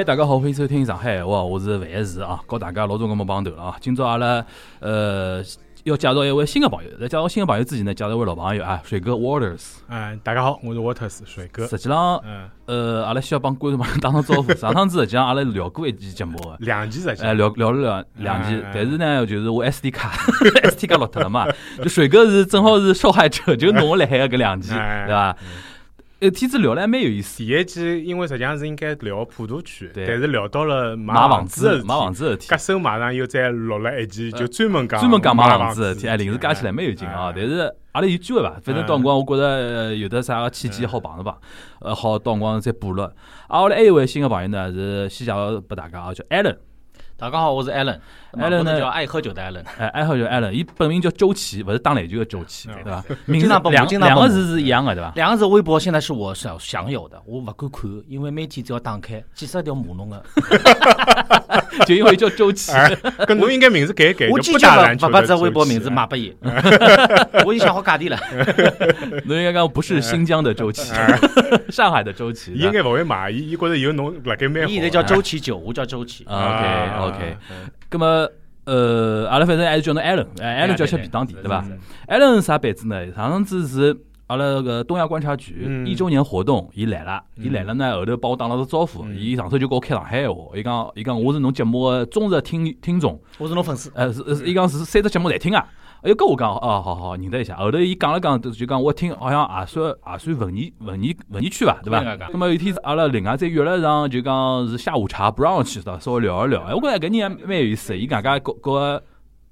哎，大家好，欢迎收听上海话，我是范石啊，告大家老早搿么帮头了啊。今朝阿拉呃要介绍一位新的朋友，在介绍新的朋友之前呢，介绍一位老朋友啊，水哥 Waters。嗯，大家好，我是 Waters 水哥。实际上，嗯，呃，阿拉需要帮观众朋友打声招呼。上趟子实际上阿拉聊过一期节目的，两期实际哎，聊聊了两两期但是呢，就是我 SD 卡 SD 卡落脱了嘛，就水哥是正好是受害者，就 侬来海个搿两期，哎对伐？呃，天子聊了还蛮有意思，第一期因为实际上是应该聊普陀区，对但是聊到了买房房子事体买房子的事体搿。手马上又再录了一期，就专门讲专门讲买买房子的事体，哎，临时加起来蛮有劲啊。但是阿拉有机会伐？反正到辰光我觉着呃有的啥个契机好碰一碰，呃，好到辰光再补录。啊，我来还有一位新的朋友呢，是先介绍拨大家啊，叫 Allen，大家好，我是 Allen。Allen 呢叫爱喝酒的 Allen。哎，爱喝酒 Allen，伊本名叫周琦，勿是打篮球的周琦，嗯对伐？名字两两个字是一样的，对伐？两个字微博现在是我享享有的，我勿敢看，因为每天只要打开几十条骂侬的。就因为叫周琦，哎，搿侬应该名字改一改，我坚决勿篮球的勿把这微博名字卖拨伊。我已经想好价钿了。侬应该讲不是新疆的周琦，上海的周琦。伊应该勿会买，伊伊觉着有侬辣盖蛮好。伊现在叫周琦九，我叫周琦。啊 OK OK，嗯咁么呃，阿拉反正还是叫侬 Allen，哎，Allen 叫吃便当店，对伐？Allen 是啥班子呢？上趟子是阿拉个东亚观察局嗯一周年活动，伊来了，伊来了呢，后头帮我打了个招呼，嗯伊上头就跟我开上海话，伊讲伊讲我是侬节目个忠实听听众，我是侬粉丝。呃，是是伊讲是三只节目侪听啊。哎哟，跟我讲哦，好好认得一下。后头伊讲了讲，就讲我听好像也算也算文艺文艺文艺区伐，对伐那么有一天阿拉另外再约了上，就讲是下午茶 brunch 的，稍微聊一聊。哎，我觉着搿人还蛮有意思的，伊讲讲各各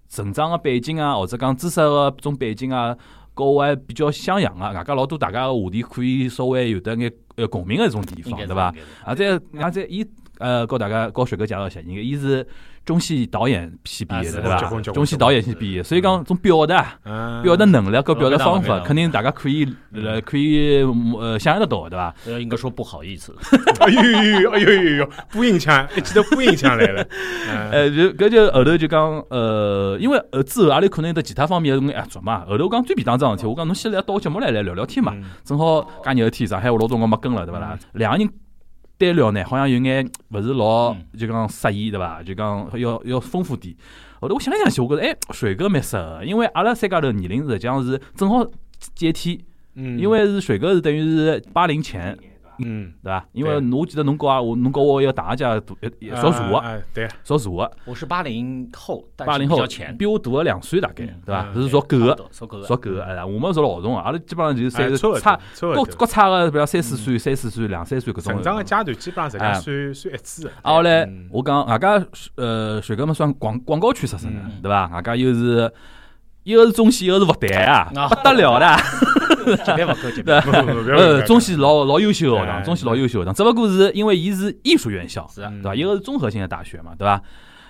成长个背景啊，或者讲知识个种背景啊，跟我还比较相像啊，外加老多大家个话题可以稍微有得眼呃共鸣个一种地方，对伐？？啊，再啊再伊呃，告大家告水哥介绍一下，伊是中戏导演系毕业的，对伐结婚结？婚中戏导演系毕业，所以讲种表达、嗯表达能力和表达方法，肯定大家可以呃可以呃想象得到的，对伐？呃，应该说不好意思。哎呦呦呦哎呦呦呦，播音腔，一记头播音腔来了。嗯呃，就搿就后头就讲呃，因为呃之后阿拉可能有得其他方面个合作嘛，后头我讲最便当桩事体，我讲侬先来到我节目来来聊聊天嘛，嗯正好介热天，上海我老早辰光没跟了，对伐啦？两个人单聊呢，好像有眼勿是老嗯就讲适意，对伐？就讲要要丰富点。后头我想来想去，我觉着哎，水哥蛮适合，因为阿拉三家头年龄实际上是正好阶梯，嗯，因为是水哥是等于是八零前，嗯，对伐？因为我记得侬跟我侬跟我一个大家大一少数个，哎，对，少数个，我是八零后，八零后比较前，比我大了两岁大概，对伐？嗯是属狗个，属狗属狗个，哎，我们属老重个，阿拉基本上就是三差各各差个，比如三四岁、三四岁、两三岁搿种。成长个阶段基本上实际哎上算算一致的。啊，后来嗯我讲，外加呃，水哥们算广广告区出身的嗯，对伐？外加又是一个是中戏，一个是复旦啊，啊不得了的。级别勿够，级别对勿够不不不呃，不中戏老老优秀的学哎堂，中戏老优秀的学堂，只不过是因为伊是艺术院校，是啊嗯对伐？一个是综合性的大学嘛，对伐？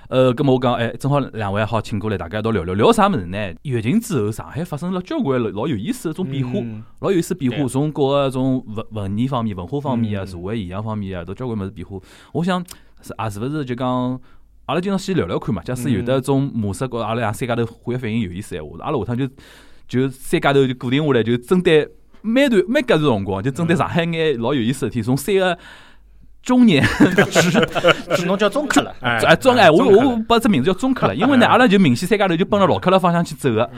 呃，咁么我讲，哎，正好两位好请过来，大家一道聊聊聊啥物事呢？疫情之后，上海发生了交关老老有意思的一种变化，嗯老有意思的变化，对从各个种文文艺方面、文化方面啊、嗯社会现象方面啊，都交关物事变化。我想是啊，是勿是就讲，阿拉今朝先聊聊看嘛。假使有的种模式和阿拉俩三家头化学反应有意思闲话，阿拉下趟就就三家头就固定下来，就针对每段每隔段辰光，就针对上海眼老有意思的事体，从三个中年直是侬叫中客了。哎哎中哎，我我把这名字叫中客了，因为呢，阿拉就明显三家头就奔着老客了方向去走 个。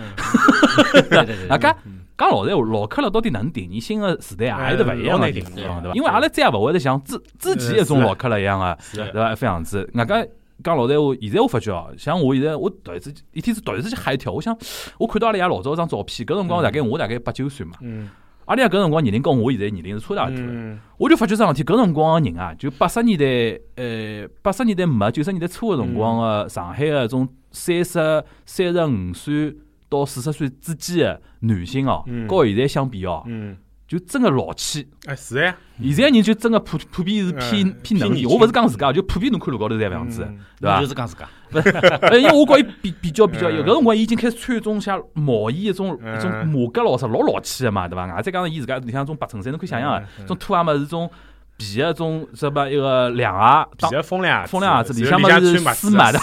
对对对大家嗯讲老实闲话，老客了到底哪能定义？新的时代啊，还得勿一样的对伐？因为阿拉再也勿会得像之之前一种老客了一样个，是对伐？一副样子。外加讲老实闲话，现在我发觉哦，像我现在我突然之间一天是突然之间吓一跳，我想我看到阿拉爷老早一张照片，搿辰光大概我大概八九岁嘛，嗯。阿拉爷搿辰光年龄跟我现在年龄是差大多的。嗯。我就发觉桩事体，搿辰光个人啊，就八十年代，呃，八十年代末九十年代初个辰光个上海个种三十三十五岁到四十岁之间个男性哦嗯，和现在相比哦，嗯，就真个老气。哎是呀，现在人就真个普普遍是偏嗯偏能我勿是讲自家，就普遍侬看路高头是这样子，嗯对伐就？是讲自家。呃，因为我觉伊比比较比较，搿辰光伊已经开始穿一种像毛衣一种嗯一种马甲老啥老老气个嘛，对伐？外再加上伊自家里向种白衬衫，侬可以想象种拖鞋嘛是种皮个种什么一个凉鞋，比当较风凉风凉鞋子里向嘛嘛是丝袜的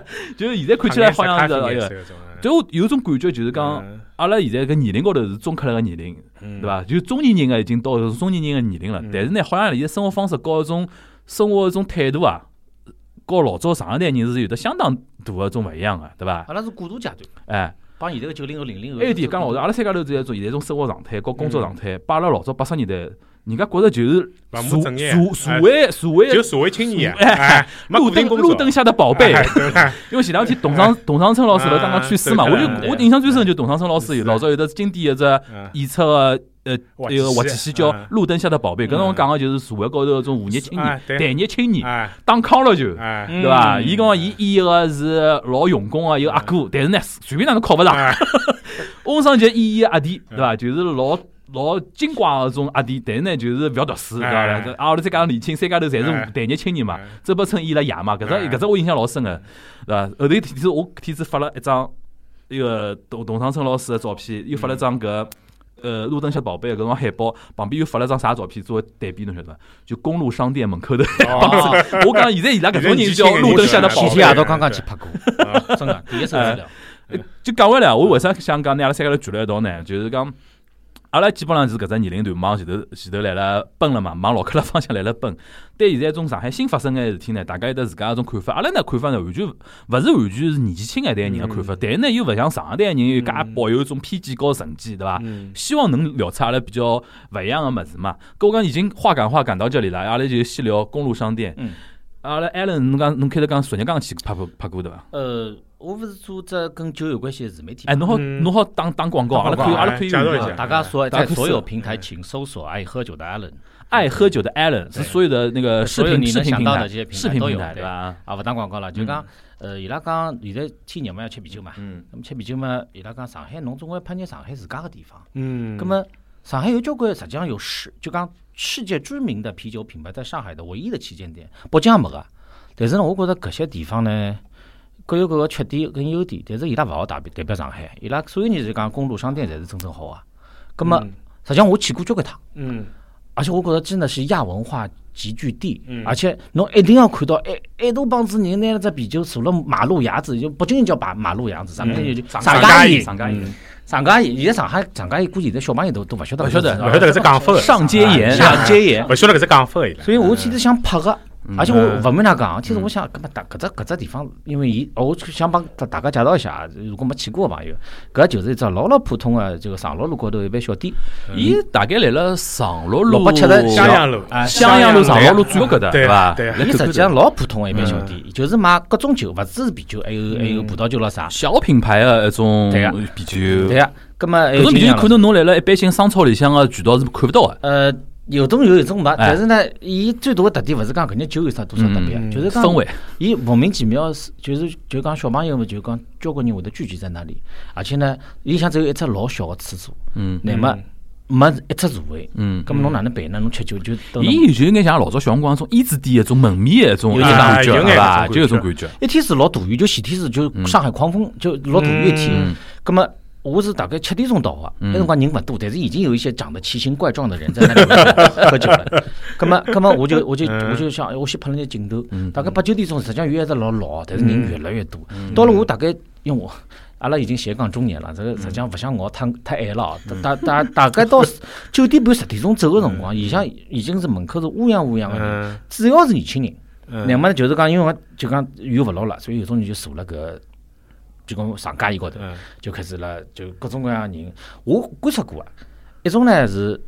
就是现在看起来好像是 咖啡一个，颜色搿种就我有种感觉就是讲，嗯阿拉现在搿年龄高头是中客了个年龄，嗯对伐？就中年人个已经到中年人个年龄了嗯，但是呢，好像现在生活方式和一种生活一种态度啊，和老早上一代人是有得相当大个种勿一样个，对伐？阿拉是过渡阶段，哎，帮现在个九零后、零零后。还有一点讲老实，阿拉三家头这一种现在种生活状态和工作状态，把阿拉老早八十年代，人家觉着就是勿社社社会社会就社会青年，哎路灯路灯下的宝贝。因为前两天董尚董尚春老师勿是刚刚去世嘛，我就我印象最深就董尚春老师有老早有得经典一只嗯。演出个呃滑一个滑稽稽戏叫《嗯。路灯下的宝贝》，搿辰光嗯讲个就是社会高头搿种无业青年、待业青年哎。打糠了就。对伐？嗯。伊讲伊演个是老用功个一个阿哥，但是呢，随便哪能考勿上。哎。翁尚杰演一个阿弟，对伐？就是老老精怪个种阿弟，但是呢，就是勿要读书，对伐？哎这阿拉再加上年轻，三家头侪哎是待业青年嘛哎。周伯春伊拉爷嘛，搿只哎搿只我印象老深个，对伐？后头天子我天子发了一张那个董董长春老师个照片，又发了张搿。呃，路灯下宝贝搿种海报旁边又发了张啥照片作为对比，侬晓得伐？就公路商店门口头。哦我讲现在伊拉搿种人叫 路灯下的宝贝前天。夜到刚刚去拍过，真个第一手资料。就讲回来，我为啥想讲拿阿拉三个头聚辣一道呢？就是讲，阿拉基本上是搿只年龄段往前头前头来了奔了嘛，往老克拉方向来了奔。对现在种上海新发生个事体呢，大家有得自家一种看法。阿拉呢看法呢，完全勿是完全是年纪轻一代人个看法，但是呢又勿像上一代人有介抱有一种偏见和成见，对伐？嗯希望能聊出阿拉比较勿一样个物事嘛。搿我讲已经话赶话赶到这里了，阿拉就先聊公路商店。嗯阿拉 Allen，侬讲侬开头讲昨日刚去拍过拍过对伐？呃，我勿是做只跟酒有关系的自媒体嘛。哎，侬好嗯。侬好打打广告，阿拉可以阿拉可以介绍一下。大家所在所有平台，请搜索“爱喝酒的 Allen”。爱喝酒的 Allen 是所有的那个视频视你能想频平台到的这些视频平台都有对。对吧？啊，勿打广告了，就讲，呃，伊拉讲现在天热嘛要吃啤酒嘛，嗯。那么吃啤酒嘛，伊拉讲上海侬总归拍眼上海自家个地方，嗯，那么上海有交关实际上有世就讲世界知名的啤酒品牌在上海的唯一的旗舰店，北京也没个。但是呢，我觉着搿些地方呢各有各个缺点跟优点，但是伊拉勿好代表代表上海，伊拉所有人就讲公路商店才是真正好啊。葛么嗯实际上我去过交关趟。嗯而且我觉得真的是亚文化集聚地，嗯而且侬一定要看到一一大帮子人拿了只啤酒坐了马路牙子，就北京人叫马马路牙子，上海人就上上家宴，上家宴，上家宴。现在上海上家宴估计现在小朋友都都勿晓得，勿晓得勿晓得搿只讲法个，上街沿上街沿。勿晓得搿只讲法。所以我其实想拍个，而且我嗯。勿瞒㑚讲，其实我想，搿么大搿只搿只地方，因为伊，我想帮大大家介绍一下，如果没去过个朋友，搿就是一只老老普通的这个上洛路高头一爿小店，伊大概来了上洛路六百七十襄阳路。啊襄阳路、长乐路最后搿搭对伐？对。伊实际上老普通个一爿小店，就是卖各种酒，勿只是啤酒，还有还有葡萄酒咾啥。小品牌个一种啤酒，对呀，搿么还搿种啤酒可能侬来了一般性商超里向个渠道是看勿到的。呃，有种有，有种没。哎但是呢，伊最大个特点勿是讲搿眼酒有啥多少特别，嗯就是讲氛围，伊莫名其妙是，就是就讲小朋友嘛就讲交关人会得聚集在那里，而且呢，里向只有一只老小个厕所，嗯乃末没一只座位。嗯。咁么侬哪能办呢？侬吃酒就等伊有就应该像老早小辰光种胭脂店一种门面的一种有一种眼感觉，有眼对伐？搿种就有种感感觉。一天是老大雨，就前天是就上海狂风，就老大雨一天嗯。咁么我是大概七点钟到的，嗯那辰光人勿多，但是已经有一些长得奇形怪状的人在那里 喝酒了。咁么，咁么我就我就嗯我就想，我先拍了眼镜头嗯，大概八九点钟，实际上雨还是老老，但是人越来越多。到了我大概，因为我。阿拉已经斜杠中年了，这个实际上勿像我太太晚了哦。大大大概到 九点半十点钟走个辰光，里向已经是门口是乌泱乌泱个人，嗯主要是年轻人。嗯乃末就是讲，因为我就讲雨勿落了，所以有种人就坐辣搿就讲上街伊高头，嗯。就开始了，就各种各样的人。我观察过啊，一种呢是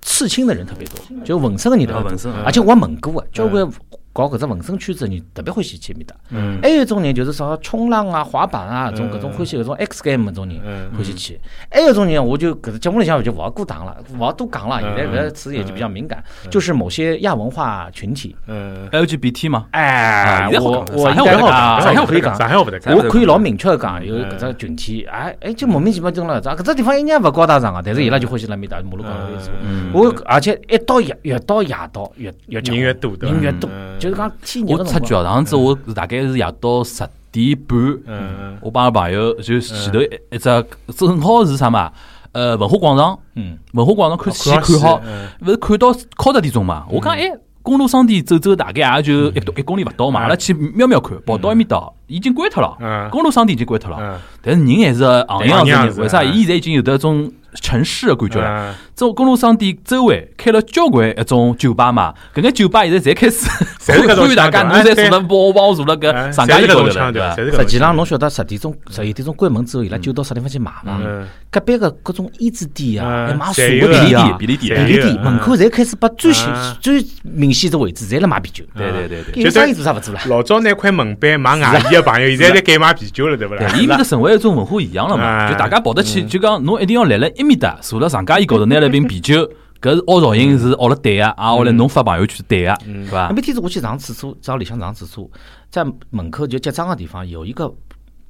刺青的人特别多，就纹身的人特别多，而且我也问过啊，交关搞搿只纹身圈子的人特别欢喜去埃面搭。嗯。还有一种人就是啥冲浪啊、滑板啊，搿种搿种嗯欢喜搿种 X game 搿种人嗯欢喜去。还有一种人，我就搿只节目里向我就勿好过堂了，勿好多讲了，现在搿个词也就比较敏感，就是某些亚文化群体。嗯，LGBT 嘛，哎啊，现在好我讲我应该好上海话讲，上海话上海可以讲，上海话勿得讲，我可以老明确的讲，有嗯。搿只群体，哎哎，就莫名其妙蹲了搿只搿只地方一眼勿高大上个，但是伊拉就欢喜辣面搭马路高头一坐。嗯，我而且一到夜越到夜到越越人越多人越多嗯，就是讲天热我出。脚上子，我大概是夜到十点半，嗯我帮阿拉朋友就前头一一只正好是啥嘛？呃，文化广场，嗯，文化广场看戏看看好，嗯勿是看到靠十点钟嘛？我讲哎。公路商店走走，大概也就一多一公里勿到嘛，阿拉去瞄瞄看，跑到埃面搭已经关脱了，嗯公路商店已经关脱了，嗯但是人还是行业行行业是人，为啥？嗯伊现在已经有得种城市的感觉了。啊这公路商店周围开了交关一种酒吧嘛，搿眼酒吧现在侪开始 呼吁大家，侬侪坐了包包坐了哎搿上街侪是搿高头了，对伐实际上，侬晓得十点钟、十一点钟关门之后，伊拉就到啥地方去买嘛？嗯。隔壁个各种胭脂店啊，嗯。还买茶个店啊。便，利店便利店嗯。门口侪开始把最显啊最明显的位置，侪辣卖啤酒。对对对对。做啥勿做了？老早拿块门板卖外衣的朋友，现在在改卖啤酒了，对勿啦？伊面搭成为一种文化现象了嘛，哎。就大家跑得去，就讲侬一定要立辣埃面搭，坐辣长街椅高头拿了瓶啤酒，搿是凹造型是凹了对个，啊，后来侬发朋友圈对个，对伐？每天子我去上厕所，找里向上厕所，在门口就结账的地方有一个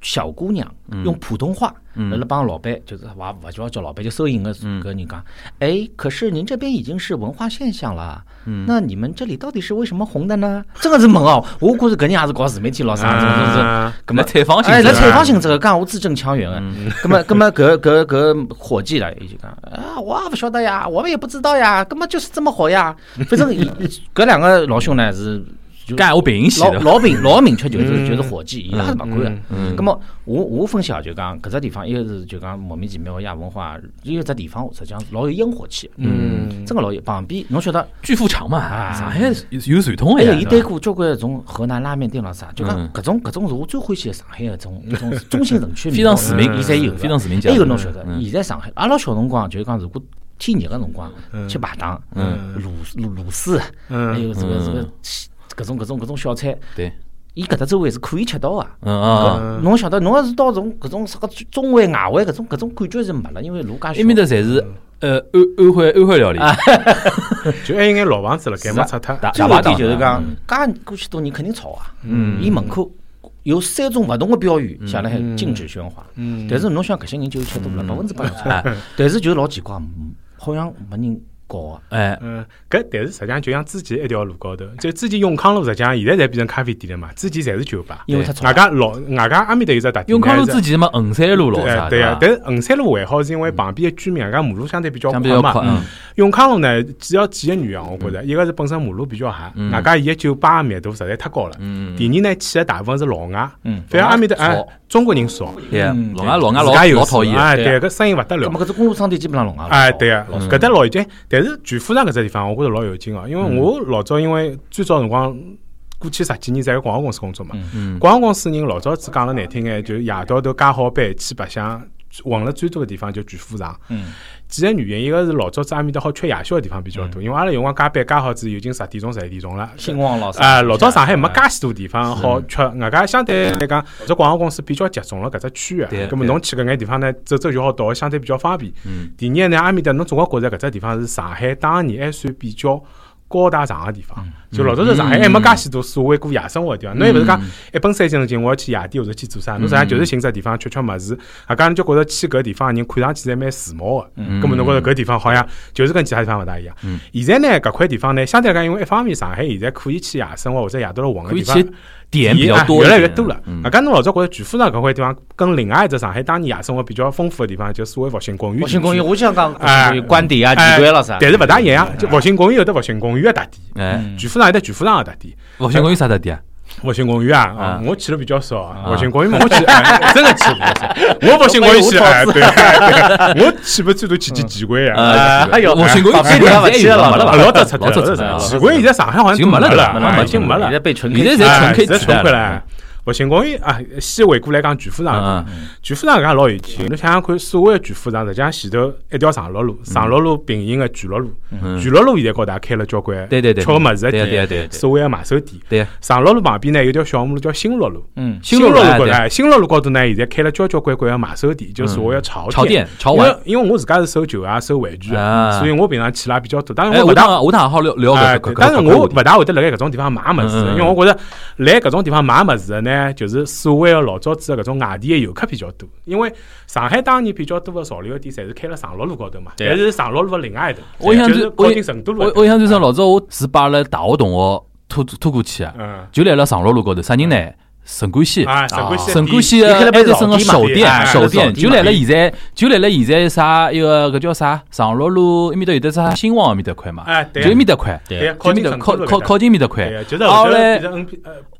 小姑娘用普通话，来了帮老板，就是哇勿就要叫老板，就收银的搿人讲，哎，可是您这边已经是文化现象了，那你们这里到底是为什么红的呢？真的是问哦，我觉着搿人也是搞自媒体老啥，是是是。啊咁么采访性哎，采访性质个，讲我字正腔圆个。咁么，咁么，搿搿搿伙计来伊就讲啊，我也勿晓得呀，我们也不知道呀，根本就是这么火呀。反正伊搿 两个老兄呢是就干我平息的，老老明 老明确就是就是伙计，伊拉是勿管个。嗯咁么我我分析啊，就讲搿只地方，一个是就讲莫名其妙个亚文化，一个只地方实际上老有烟火气。的，嗯，真个老有。旁边侬晓得，巨富强嘛，啊上海有有传统还个呀，对伐有伊对过交关种河南拉面店咾啥，就讲嗯。搿种搿种是我最欢喜个上海个种种 中心城区的。非常市民伊侪有的。非常市民家还有侬晓得，嗯。现在上海阿拉小辰光就是讲，如果天热个辰光嗯。吃排档，嗯。卤卤卤丝，嗯。还有这个这个嗯搿种搿种搿种小菜，对，伊搿搭周围是可以吃到个。嗯啊，嗯侬晓得，侬要是到种搿种啥个中环、外环搿种搿种感觉是没了，因为路介小。埃面搭侪是呃安安徽安徽料理，就还有眼老房子了，盖没拆脱。大最后一大排档点就是讲嗯，介过去多年肯定吵啊。嗯伊门口有三种勿同的标语写了海禁止喧哗。嗯但是侬想搿些人就吃多了，百分之八十。但是就老奇怪，嗯好像没人搞个。哎，嗯，搿但是实际上就像之前一条路高头，就之前永康路实际上现在侪变成咖啡店了嘛，之前侪是酒吧。因为它吵外加老外加阿面搭有只特点，永康路之前嘛，衡山路老啥，对对呀，但是衡山路还好，是因为旁边的居民外加马路相对比较宽嘛。嗯。永康路呢，主要几个原因啊，我觉着，一个是本身马路比较狭，嗯。外加伊个酒吧密度实在太高了。嗯。第二呢，去的大部分是老外，嗯。反而阿面搭哎，中国人少，老外老外自家有老老讨厌，哎，对对，搿生意勿得了。那么。搿只公路商店基本上老外。哎，对个，搿搭老已经，但是全富场搿只地方，我觉着老有劲哦，因为嗯。我老早因为最早辰光过去十几年在广告公司工作嘛，嗯。广告公司人老早子讲了难听眼，就夜到头加好班去白相，混了最多个地方就全富场。嗯，几个原因，一个是老早子阿面搭好吃夜宵个地方比较多，因为阿拉有辰光加班加好子已经十点钟、十一点钟了。兴旺老师。啊，老早上海没介许多地方好吃，外加相对来讲，这广告公司比较集中了搿只区域，对葛么侬去搿眼地方呢，走走就好到，相对比较方便。嗯第二呢，阿面搭侬总归觉着搿只地方是上海当年还算比较高大上个地方。就老早在上海还没介许多所谓过夜生活个地方，侬又勿是讲一本三斤斤我要去夜店或者去做啥，侬实际上就是寻只地方吃吃物事，啊，家侬就觉着去搿地方个人看上去侪蛮时髦个。葛么侬觉着搿地方好像就是跟其他地方勿大一样。现在呢，搿块地方呢，相对来讲，因为一方面上海现在可以去夜生活或者夜到了混个地方。点比较多一越，来越多了。嗯啊，搿侬老早觉着全富场搿块地方跟另外一只上海当年夜生活比较丰富的地方，就所谓复兴公园。复兴公园，我想讲哎观点啊、哎景观了啥。但是勿大一样，就复兴公园有得复兴公园个特点，哎，全富场有得全富场个特点。复兴公园啥特点啊？复兴公园啊，我去了比较少啊。复兴公园嘛，我去 哎真的去了比较少。我复兴公园去，我哎，对，我去不最多去几几回啊。呃，哎呦复兴公园哎现在哎现在没了吧？老早出，老早。几回现在上海好像已经没了了，已经没了现。在被纯现在了。复兴公园啊，先回过来讲全富场嗯，全富场搿家老有劲。侬想想看，所谓的全富场，实际上前头一条长乐路，长乐路平行个巨乐路，嗯。全乐路现在高头也开了交关对对对吃个物事的对对店，所谓的买手店。对，长乐路旁边呢有条小马路叫新乐路，嗯，新乐路高头，哎新乐路高头呢现在开了交交关关个买手店，就所谓的潮潮店。潮因为玩。因为我自家是收旧啊、收玩具啊所以我平常去了也比较多。当然哎，我勿大下趟下趟好好聊聊但是我勿大会得辣盖搿种地方买物事，嗯嗯。嗯因为我觉着来搿种地方买物事的呢，就是所谓的老早子的搿种外地的游客比较多。因为上海当年比较多的潮流的店，侪是开了长乐路高头嘛，对。但是长乐路的另外一头，我印象就靠最我印近成都路我我印象最深，老早我是把阿拉大学同学拖拖过去啊，嗯。就来了长乐路高头，啥人呢？陈冠希。啊，陈冠希的陈冠希伊开了杯的埃德森个首店，早店嘛首店哎早就来了店现在，就来了现在啥一个搿叫啥长乐路埃面搭有得啥新旺埃面搭块嘛，就埃面搭块，就埃面靠靠靠近埃面搭块后来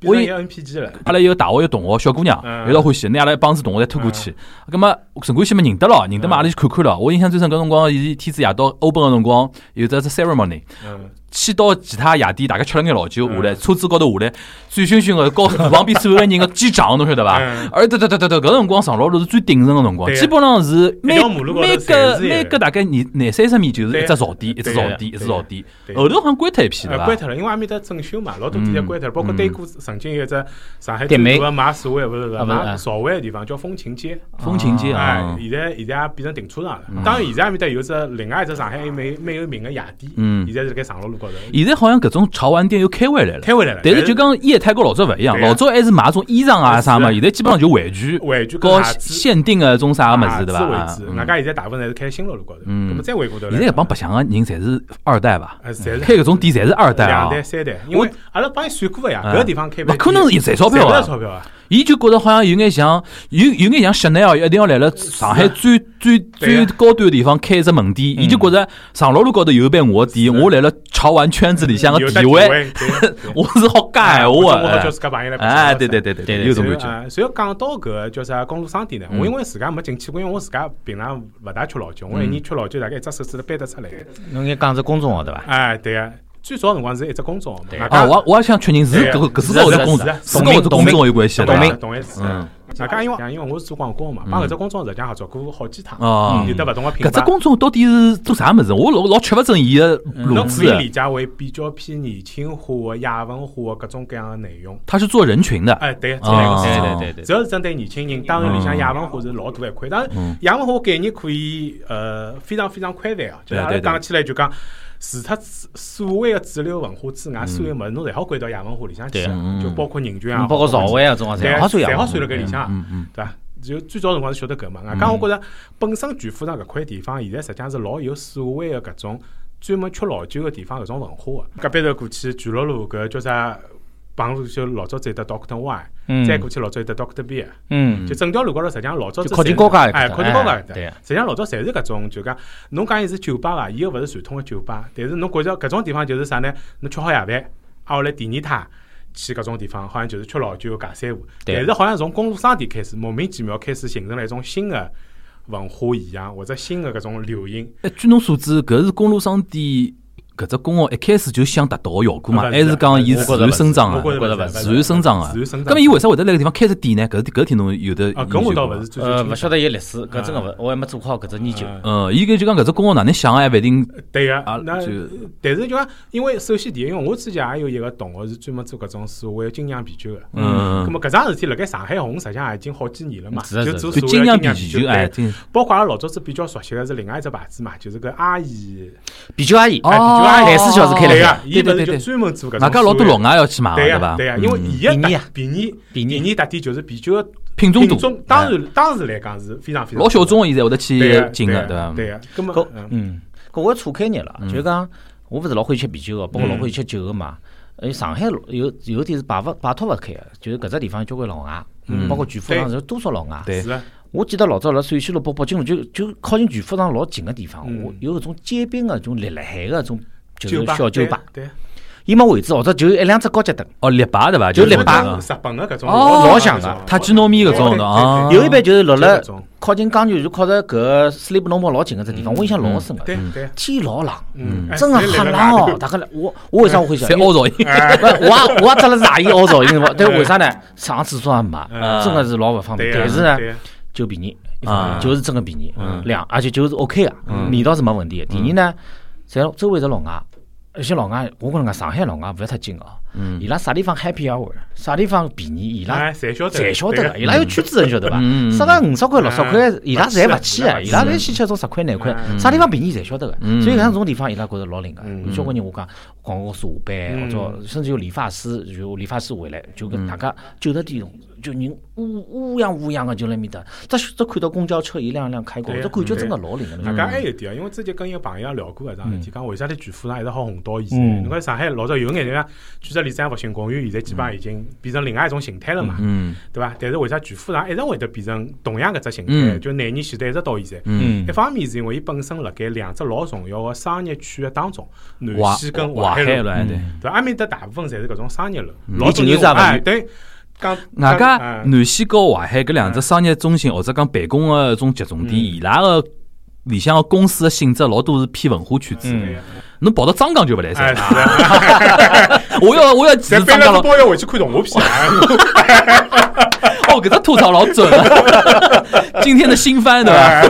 我也变成一个 N P G 了，阿拉有个大学有同学小姑娘，嗯。一道欢喜，拿阿拉一帮子同学侪拖过去。葛末陈冠希嘛认得咯，认得嘛，阿拉去看看咯。我印象最深搿辰光，伊天子夜到 open 个辰光，有只只 ceremony，嗯，去到其他夜店，大概吃了眼老酒，下来车子高头下来，醉醺醺个，告诉旁边所有个人个机长，侬晓得伐嗯？而对对对对对，搿辰光上老路是最鼎盛个辰光，基本上是每一条马路高头每侪个每个个大概廿廿三十米就是一只槽店，一只对槽店，一只槽店。后头好像关脱一批对呃，伐关？脱了，因为埃面搭整修嘛，老多店侪关脱了，包括对过曾经有一只上海最店妹。大个卖茶位，勿是卖茶位个地方叫风情街，风情街哎啊，，现在现在也变成停车场了。当然，现在埃面搭有只另外一只上海蛮蛮有名个夜店，嗯。现在是辣盖长乐路高头现在好像搿种潮玩店又开回来了。开回来了。但是就讲业态跟老早勿一样，老早还是买种衣裳啊啥嘛，是现在基本上就玩具、玩具跟搞限定的种啥个物事对伐？为啊外加现在大部分侪是开新乐路高头，嗯。那么再回过头来，现在搿帮白相个人侪是二代伐？开搿种店侪是二代啊。两，代、三代，因为阿拉帮伊算过个呀，啊搿个地方开勿可能是赚钞票啊。赚钞票啊！伊就觉得好像有眼像有有眼像香奈儿，一定要来了上海最最最高端个地方开一只门店，伊就觉着长乐路高头有一爿我的店，我来了潮玩圈子里向个地位，位，对对我是好讲闲话我好个叫。自家朋友来哎，对对对对对对有种感觉。所以讲到搿叫啥公路商店呢？嗯我因为自家没进去过，因为我自家平常勿大吃老酒，我一年吃老酒大概一只手指头掰得出来。侬应该讲是公众号对伐？哎，对个，最早辰光是一只公众号嘛，外啊，加我我也想确认是对搿搿是跟我的公是跟我的公众号有关系的，同对吧？名同一次。嗯外加因为因为我是做广告嘛，帮搿只公众号实际上合作过好几趟，哦有得勿同个品牌搿只牌。公众到底是做啥物事？我老老吃勿准伊个路侬可子的。以理解为比较偏年轻化、亚文化各种各样的内容。他是做人群的，哎，对，对对对对主要是针对年轻人。当然，里向嗯亚文化是老大一块。当然嗯，亚文化概念可以呃非常非常宽泛啊。就是阿拉讲起来就讲，除脱所谓个主流文化之外，所有物事侬侪好归到亚文化里向去就包括人群啊，包括社会啊，种啊，侪好算侪好辣盖里向，对伐？就最早辰光是晓得搿嘛。外加我觉着本身巨富上搿块地方，现在实际上是老有所谓个搿种专门吃老酒个地方搿种文化个。隔壁头过去巨鹿路搿叫啥？旁路就老早走得 Doctor Y，嗯。再过去老早有得 Doctor B，嗯。就整条路高头实际上老早子就靠近高架哎，靠近高架哎对实际上老早侪是搿种，就讲侬讲伊是酒吧伐，伊又勿是传统个酒吧，但是侬觉着搿种地方就是啥呢？侬吃好夜饭，啊，后来第二趟去搿种地方，好像就是吃老酒、尬三胡。对但是好像从公路商店开始，莫名其妙开始形成了一种新的文化现象，或者。新的搿种流行。哎，据侬所知，搿是公路商店搿只公号一开始就想达到个效果嘛？还是是讲伊自然生长个？自然生长个自然生长。咁么伊为啥会得辣个地方开只店呢？搿搿天侬有的啊，搿我倒勿是最呃，最清楚勿晓得伊历史，搿真个勿，我还没做好搿只研究。嗯呃，伊搿就讲搿只公号哪能想个还勿一定。对个、啊那就但是就讲，因为首先第一，因为我之前也有一个同学是专门做搿种所谓精酿啤酒个。嗯咁，么搿桩事体辣盖上海红，实际上也已经好几年了嘛。就是做就所谓精酿啤酒，啤哎，包括阿拉老早子比较熟悉个是另外一只牌子嘛，就是搿阿姨，啤酒阿姨，哦哎啤酒阿姨廿四小时开了对个，伊勿是就对对对对专门做搿种。外加老多老。外要去买个，伐？对呀对呀，因为嗯伊个便宜啊便宜便宜特点就是啤酒个品种多品种，当哎然当时来讲是非常非常老小众个，现在会得去进个，对对伐？对个，咁么搿嗯嗯，搿我错开眼了，嗯就是讲我勿是老欢喜吃啤酒个，包括老欢喜吃酒个嘛。呃，上海有有点是摆勿摆脱勿开个，就是搿只地方有交关老外，嗯包括巨富场是多少老外。对我记得老早辣陕西路、北北京路，就就靠近巨富场老近个地方，嗯我有搿种街边个种立辣海个种就是小酒吧，对，伊没位置，或者就一两只高脚凳，哦，立牌对伐？就是立牌啊日本个搿种。哦老像个塔基诺米搿种的啊，有一般就是落辣就搿种。靠近江南，就靠着搿 Sleep No More 老近个只地方，我印象老深个。对对，天老冷，嗯，哎真个谁来了很冷哦！大概我我为啥我会想？因为侪凹造型。哎。不，我也我也扎了大衣凹造型，但为啥呢？上厕所也没，嗯真个是老勿方便。但是呢，就便宜，一啊。就是真个便宜嗯，两而且就是 OK 个，味道是没问题的。第二呢，侪周围是老外，而且老外我跟侬讲，上海老外勿要太精哦，嗯伊拉啥地方 happy hour，啥地方便宜，伊拉哎，侪晓得，侪晓得个，伊拉有圈子人晓得伐嗯嗯？啥个五十块、六十块嗯，伊拉侪勿去个，伊拉侪先吃种十块、廿块，嗯啥地方便宜侪晓得个。嗯所以像种地方，伊拉觉着老灵个。嗯有交关人我讲广告公司下班，嗯或者甚至有理发师，就理发师回来，就嗯跟大家九十点钟，就人乌乌泱乌泱个就辣面搭，只只看到公交车一辆一辆开过，对这感觉真个老灵个。大家还有一点啊，因为之前跟一个朋友也聊过搿桩事体，讲为啥体巨富场一直好红到现在？嗯侬看上海老早有眼人家，举只里山复兴公园现在基本上已经变成另外一种形态了嘛，嗯对伐？但是为啥巨富上一直会得变成同样搿只形态？嗯就廿年前头一直到现在。嗯一方面是因为伊本身辣盖两只老重要个商业区个当中，南华西跟淮海路，对。对伐？埃面搭大部分侪是搿种商业楼，嗯老多人离景流站哎，勿对，讲外加嗯南溪和淮海搿两只商业中心或者讲办公个种集中地，伊拉个里向个公司个性质老多是偏文化圈子。嗯侬跑到张江就勿来哎，塞我要我要歧侪背了视张江了。包要回去看动画片啊！哦，搿只吐槽老准了。今天的新番对伐？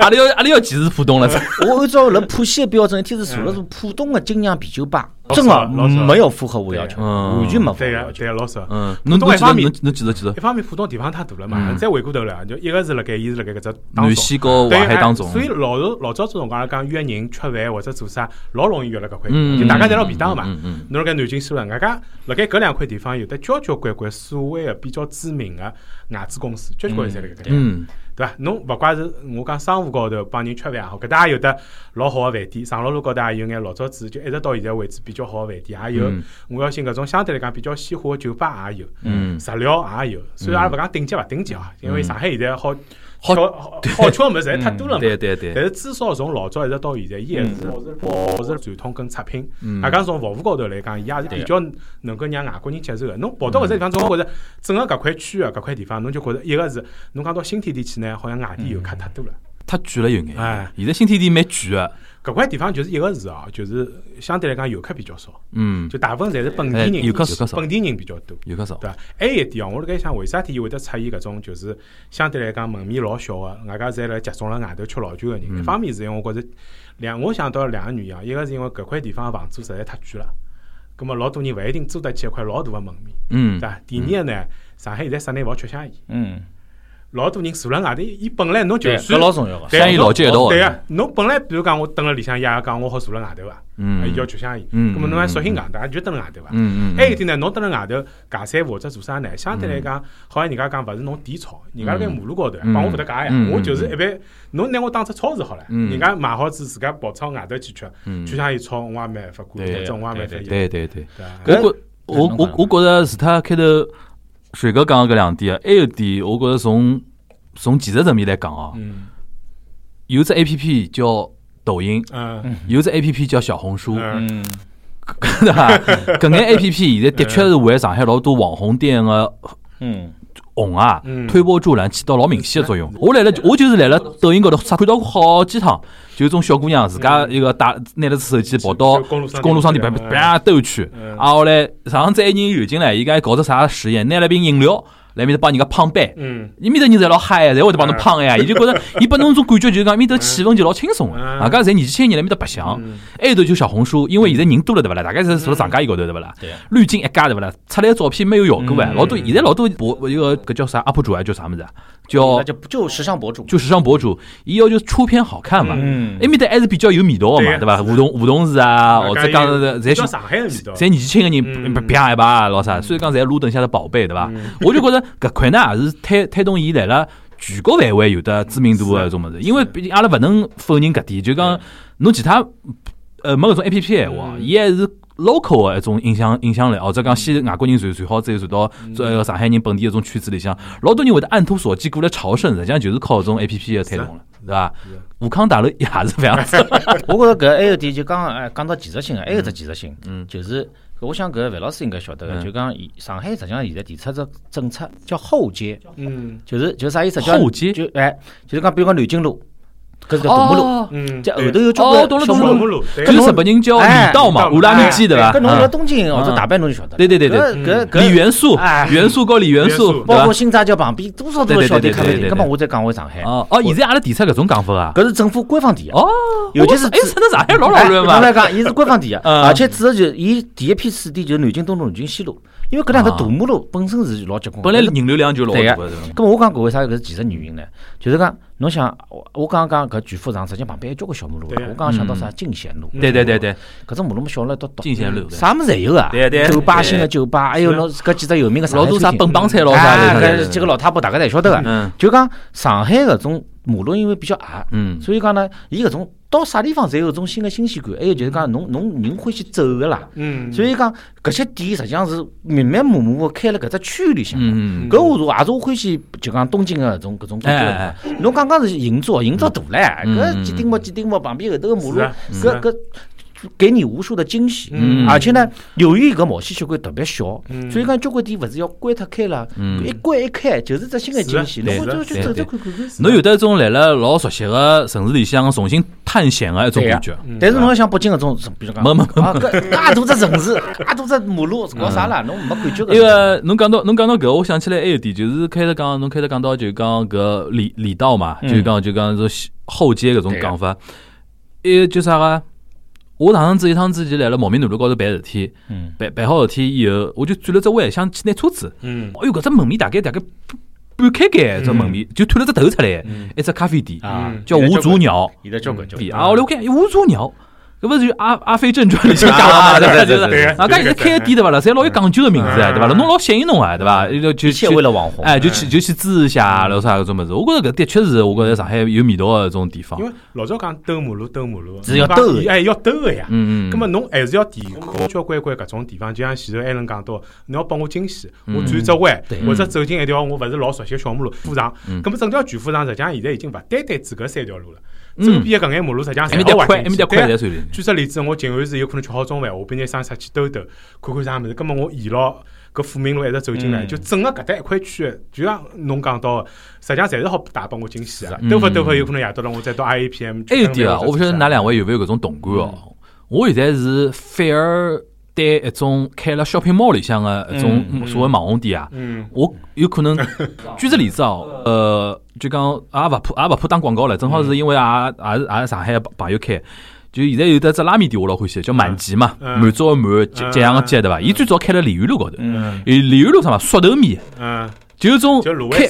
阿里要阿里要歧视浦东了。我按照人浦西的标准，一天是坐了是浦东的精酿啤酒吧，老真的少老少没有符合我要求，嗯完全没符合要求。对个，老少。嗯，侬侬一方面侬侬记得记得一方面，浦东地方太大了嘛，嗯再回过头来，就一个是辣盖伊是辣盖搿只当中。南西和对哎淮海当中。所以老早老早子辰光，阿拉讲约人吃饭或者做啥，老容易约辣搿块就大家侪老便当嘛。侬辣盖南京西路，外加辣盖搿两块地方有得交交关关所谓个比较知名的外资公司，交交关关侪辣搿地方。嗯对伐？侬勿怪是我讲商务高头帮人吃饭也好，搿搭也有得老好个饭店，长乐路高头也有眼老早子就一直到现在为止比较好个饭店，也有嗯五幺星搿种相对来讲比较鲜活个酒吧也有，嗯食料也有。虽然阿拉勿讲顶级勿顶级啊，因为上海现在好好好好好吃个物事实在太多了嘛。对对对但是至少从老早一直到现在，伊还是保持传统跟出品。嗯啊讲从服务高头来讲，伊也是比较能够让外国人接受的。侬跑到搿只地方，总归觉着整个搿块区域搿块地方，侬就觉着一个是侬讲到新天地去呢，好像外地游客太多了。太贵了有眼哎。现在新天地蛮贵个。搿块地方就是一个是啊，就是相对来讲游客比较少，嗯，就大部分侪是本地哎人，游客少本地人比较多。游客少。对伐？还有一点哦，我辣盖想，为啥体伊会得出现搿种就是相对来讲门面老小个，外加侪来集中辣外头吃老酒个人。嗯一方面是因为我觉着两，我想到两个原因啊，一个是因为搿块地方个房租实在太贵了，葛末老多人勿一定租得起一块老大个门面，嗯对，伐？第二个呢，上海现在室内勿好吃香烟，嗯，老多人坐辣外头，伊本来侬就对，搿算老重要个。对香烟老结一道的对个，侬本来比如讲我蹲辣里向夜讲我好坐辣外头伐，嗯伊要吃香烟，嗯葛末侬还索性硬的，就蹲辣外头伐。嗯嗯。还有一点呢，侬蹲辣外头架三或者做啥呢？相对来讲，好像人家讲勿是侬点钞，人家辣盖马路高头嗯帮我负责架呀嗯，我就是一般，侬拿我当只超市好了，嗯人家买好子自家跑超外头去吃，嗯就像有钞我也没办法管，对或者我也没办法对用，对对对。我觉我我我觉着除脱开头水哥讲个搿两点啊，还有一点，我觉着从从技术层面来讲哦，嗯。有只 A P P 叫抖音，嗯有只 A P P 叫小红书，嗯嗯，对伐？搿眼 A P P 现在的确是为上海老多网红店个嗯，红啊嗯。推波助澜起到老明显的作用。我来了，我就是来了抖音高头刷 看到过好几趟，就有种小姑娘自家一个打拿了只手机跑到公路商店公路商店嗯。边边兜一圈，嗯。啊后来上趟子一人游进来，伊讲搞只啥实验，拿了瓶饮料来面头帮人家胖杯。嗯伊面头人侪老嗨呀，侪会得帮侬胖个呀，伊就觉着伊拨侬种感觉就是讲，面头气氛就老轻松个，嗯大家侪年纪轻人来面头白相。嗯还有头就小红书，因为现在人多了对勿啦？大家侪坐辣上家伊高头对勿啦？对滤镜一加对勿啦？出来个照片没有效果哎，嗯老多现在老多博一个搿叫啥 UP 主啊，叫啥物事啊？叫那就就时尚博主，就时尚博主，伊要求出片好看嘛。嗯。埃面搭还是比较有味道个嘛，对对伐？互动互动是啊，或者讲是侪上海个味道，侪年纪轻个人嗯。啪啪一把老啥，所以讲侪路灯下的宝贝对伐嗯？我就觉着搿块呢也是推推动伊来了全国范围有的知名度个搿种物事，因为毕竟阿拉勿能否认搿点，就讲侬其他呃没搿种 A P P 闲话，嗯。伊还是 local 个一种影响影响力，或者讲先外国人传传好之后传到呃上海人本地一种圈子里向，老多人会得按图索骥过来朝圣，实际上就是靠搿种 A P P 个推动了，对伐？武康大楼也是搿样子，我觉着搿还有点就讲哎，讲到技术性个，还有只技术性，嗯。就是我想搿范老师应该晓得个，嗯。就讲以上海实际上现在提出只政策叫后街，嗯就是就是啥意思？叫后街就哎，就是讲比如讲南京路，搿是条大马路，哦，嗯，这后头有交哦关小马路懂了懂了。路路，对就是日本人叫李道嘛，哎乌拉米基对伐？搿侬辣嗯东京或者大阪侬就晓得了。对对对对搿搿搿李元素哎，元素和李元元素包括？新闸桥旁边多少多少小店咖啡店，对对对对对对根本我再讲回上海，哦哦，现在阿拉提出搿种讲法啊？搿是政府官方提的。哦，尤其是哎，趁着上海老老乱嘛哎侬来。讲，伊是官方提的，嗯而且主要就是伊第一批试点就是南京东路、南京西路，因为搿两条大马路本身是老结棍的。本来人流量就老对个大的，咁么我讲搿为啥搿是技术原因呢？就是讲，侬想，我我刚刚讲搿巨富场，实际上旁边还交关小马路的对。我刚刚想到啥进贤路，对对对对，搿种马路么小了到到进贤路啥物事侪有啊。对对。酒吧对新的酒吧，还有侬搿几只有名的老多啥本帮菜老啥搿几个老太婆大家侪晓得个。嗯。就讲上海搿种马路因为比较矮，嗯。所以讲呢，伊搿种到啥地方侪有种新的新鲜感，还有就是讲侬侬人欢喜走个啦。嗯，所以讲搿些店实际上是密密麻麻个开了搿只区域里向。嗯，搿我是也是我欢喜，就讲东京个搿种搿种感觉。侬刚刚是银座，银座大唻，嗯搿几丁目几丁目旁边后头个马路搿搿给你无数的惊喜。嗯而且呢，由于搿毛细血管特别小，嗯所以讲交关店勿是要关脱开了，嗯一关一开就是只新的惊喜。侬是的会去走走对对看看看。侬有得一种来了老熟悉个城市里向重新探险个一种感觉。嗯但是侬要像北京搿种，比如讲，没没啊，搿介大只城市，介大只马路，搞啥啦？侬没感觉搿种。一个侬讲到侬讲到搿，我想起来还有一点，就是开头讲侬开头讲到就讲搿里里道嘛，嗯就讲就讲说后街搿种对讲法。一个叫啥个？我上趟子一趟子就来了茂名南路高头办事体，嗯，办办好事体以后，我就转了只弯，想去拿车子。嗯哎哟，搿只门面大概大概半开间，只门面就探了只头出来，一只咖啡店叫吴祖鸟现在交关交关。店啊。我来我看吴祖鸟。搿勿是就《阿阿飞正传》里向讲啊嘛，对伐？对对就是对啊，搿现在开个店对伐啦？侪老有讲究个名字，对伐啦？侬老吸引侬啊，对伐？就就切去为了网红。哎，就去就去支持一下，然后啥搿种物事。我觉着搿的确是，我觉着上海有味道个一种地方因。为老早讲兜马路兜马路，是要兜的哎，要兜个呀。嗯嗯。咁么侬还是要提供交关关搿种地方，就像前头艾伦讲到，侬要拨我惊喜，我转只弯，或者走进一条我勿是老熟悉个小马路，富场。嗯咁么整条全富场实际上现在已经勿单单指搿三条路了，嗯周边个搿眼马路实际上侪好挖进去。埃面搭快对啊在手里。举只例子，我近段时有可能吃好中饭，下半日生出去兜兜，看看啥物事。葛末我沿牢搿富民路一直走进来，嗯就整个搿搭一块区域，就像侬讲到的，实际上侪是好带拨我惊喜啊嗯！兜勿兜勿，有可能夜到了我再到 IAPM 去还有点啊，登我勿晓得㑚两位有没有搿种同感哦。我现在是反而对一种开了 shopping mall 里向个一种嗯所谓网红店啊，嗯。我有可能 举个例子哦，呃，就讲也勿怕也勿怕打广告了，正好是因为也也是也是上海个朋友开。就现在有得只拉面店，我老欢喜，叫满记嘛，嗯。满足个满，吉吉祥个吉，对伐？伊最早开了梨园路高头，嗯，梨梨园路上嘛，熟头面，嗯，就是种就卤开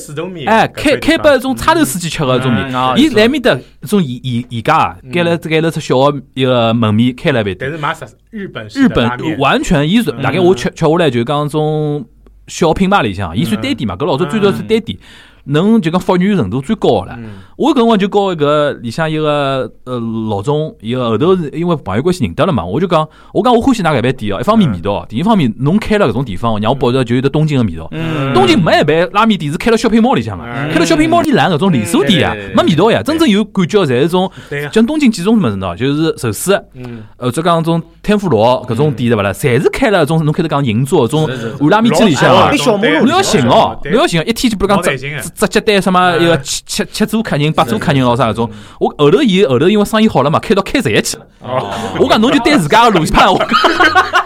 哎，开开拨拨一种差头司机吃个一种面伊是。来面搭一种宜宜宜家啊，盖了盖了只小个一个门面，开了一饭店。但是买日日本日本完全伊是大概我吃吃下来就讲种小品牌里向，伊算单店嘛，搿老早最早是单店，能就讲复原程度最高个了。嗯我搿辰光就告一个里向一个呃老总，伊个后头是因为朋友关系认得了嘛，我就讲，我讲我欢喜㑚搿爿店哦，一方面味道，第一方面侬开了搿种地方，让我觉着就有得东京个味道。嗯。东京没一爿拉面店是开了 shopping mall 里向个，嗯。开了 shopping mall 里烂搿种连锁店啊？没味道呀，真正有感觉侪是种，像东京几种物事喏，就是寿司。嗯，呃，再讲种天妇罗搿种店对勿啦？侪是开了种侬开头讲银座种是是是。碗拉面机里向啊。老一。小马路侬要寻哦，对侬要寻哦，一天就比如讲直直直接单什么一个七七七组客人、八桌客人咯啥搿种。我后头伊后头因为生意好了嘛，开到开站去了。哦，我讲侬就对自家个路线判，我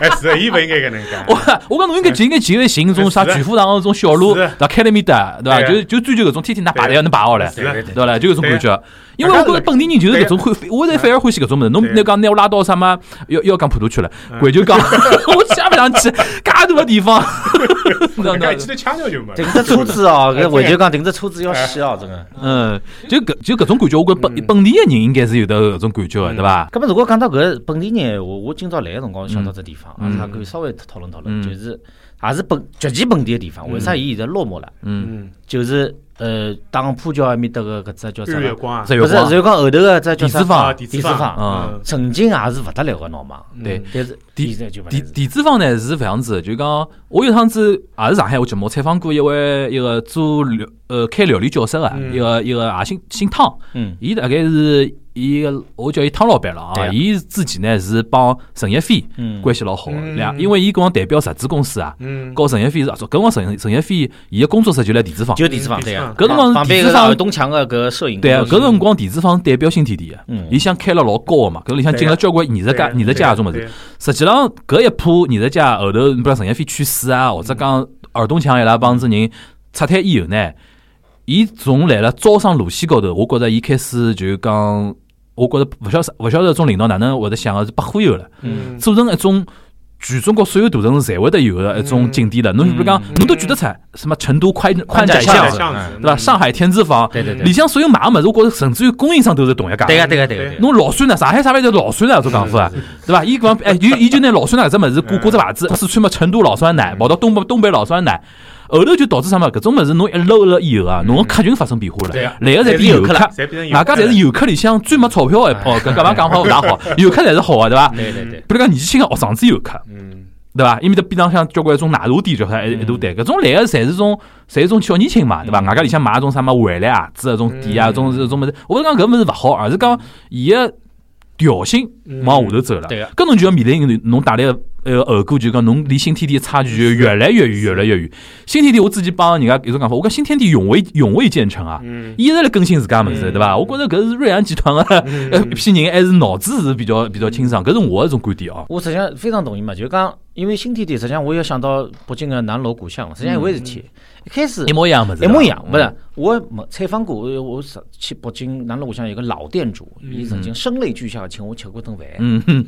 哎是的，伊勿应该搿能介，我我讲侬应该就应该就应寻种啥巨富堂搿种小路，对伐？开了面搭，对伐？对就就追求搿种天天拿排队要能排好来，对伐啦？就搿种感觉。因为我觉着本地人就是搿种欢，我在反而欢喜搿种物事。侬对。那讲拿我拉到啥么要要讲普陀去了，嗯。贵就讲，我想勿想去？介大个地方，搿介记得腔调就没，停只车子哦，搿回就讲停只车子要死哦，真个。嗯，就搿就搿种感觉，我觉着本嗯。本地个人应该是有得搿种感觉个，对伐？咁么如果讲到搿本地人，我我今朝来个辰光想到只地方，嗯。阿拉可以稍微讨论讨嗯。论，就是也是本极其本地个地方，为啥伊现在落寞了？嗯，嗯，就是呃，打浦桥埃面搭个搿只叫啥个？日月光啊，日月光不是日月光后头个只叫啥？地？方啊，地地方方，嗯。曾经也是勿得了个闹忙，对但是地地地子坊呢是搿样子的，就讲我有趟子也是上海我节目采访过一位一个做料呃开料理教室个嗯。一个一个也姓姓汤，嗯。伊大概是伊个我叫伊汤老板了啊，伊自己呢是帮陈一飞嗯。关系老好的，嗯。两因为伊搿光代表日资公司啊，嗯，告陈一飞是合作，搿辰光陈陈一飞伊个工作室就辣地子坊，就地子坊对啊，搿辰光旁边地子坊东墙个搿摄影对啊，搿辰光地子坊代表新天地个嗯，伊想开了老高个嘛，搿里向进了交关艺术家艺术家搿种物事。实际上，搿一铺艺术家后头，比如陈一飞去世啊，或者讲尔东强伊拉帮子人拆摊以后呢，伊从来了招商路线高头，我觉着伊开始就讲，我觉着勿晓得勿晓得种领导哪能会得想个是被忽悠了，嗯，做成一种。全中国所有大城市侪会得有的一种景点了，侬比如讲，侬都举得出来什么成都宽宽窄巷子，对伐？上海天字坊，对对对里向所有买个物事，我觉着甚至于供应商都是同一家。对个对个对个，侬老酸呢？上海啥玩意叫老酸呢？做讲法啊，对伐？伊讲哎，伊伊就拿老酸奶搿只物事挂挂只牌子，四川嘛成都老酸奶，跑到东北东北老酸奶。后头就导致啥嘛？搿种物事侬一搂了以后啊，侬个客群发生变化了，来个侪变游客，侪变成游外加侪是游客里向最没钞票一泡，搿搿帮讲好勿大好，游客侪是好个对伐？对对对，比如讲年纪轻个学生子游客，嗯，对伐？伊面搭边浪向交关种奶茶店叫啥一一大堆，搿种来个侪是种侪是种小年轻嘛，对伐？外加里向买种啥么回来鞋子搿种店啊，种搿种物事，我勿是讲搿物事勿好，而是讲伊个调性往下头走了。对个搿侬就要面临侬带来个呃后果，就讲侬离新天地差距就越来越远，越来越远。新天地我自己帮人家有种讲法，我讲新天地永未永未建成啊，嗯一直辣更新自家物事，对伐？我觉着搿是瑞安集团个呃一批人还是脑子是比较比较清爽，搿是我个一种观点哦。我实际上非常同意嘛，就讲因为新天地，实际上我也想到北京个南锣鼓巷，实际上一回事体，一开始一模一样物事，一模一样，不嗯。是我没采访过，我我去北京南锣鼓巷有个老店主，伊曾经声泪俱下地请我吃过顿饭。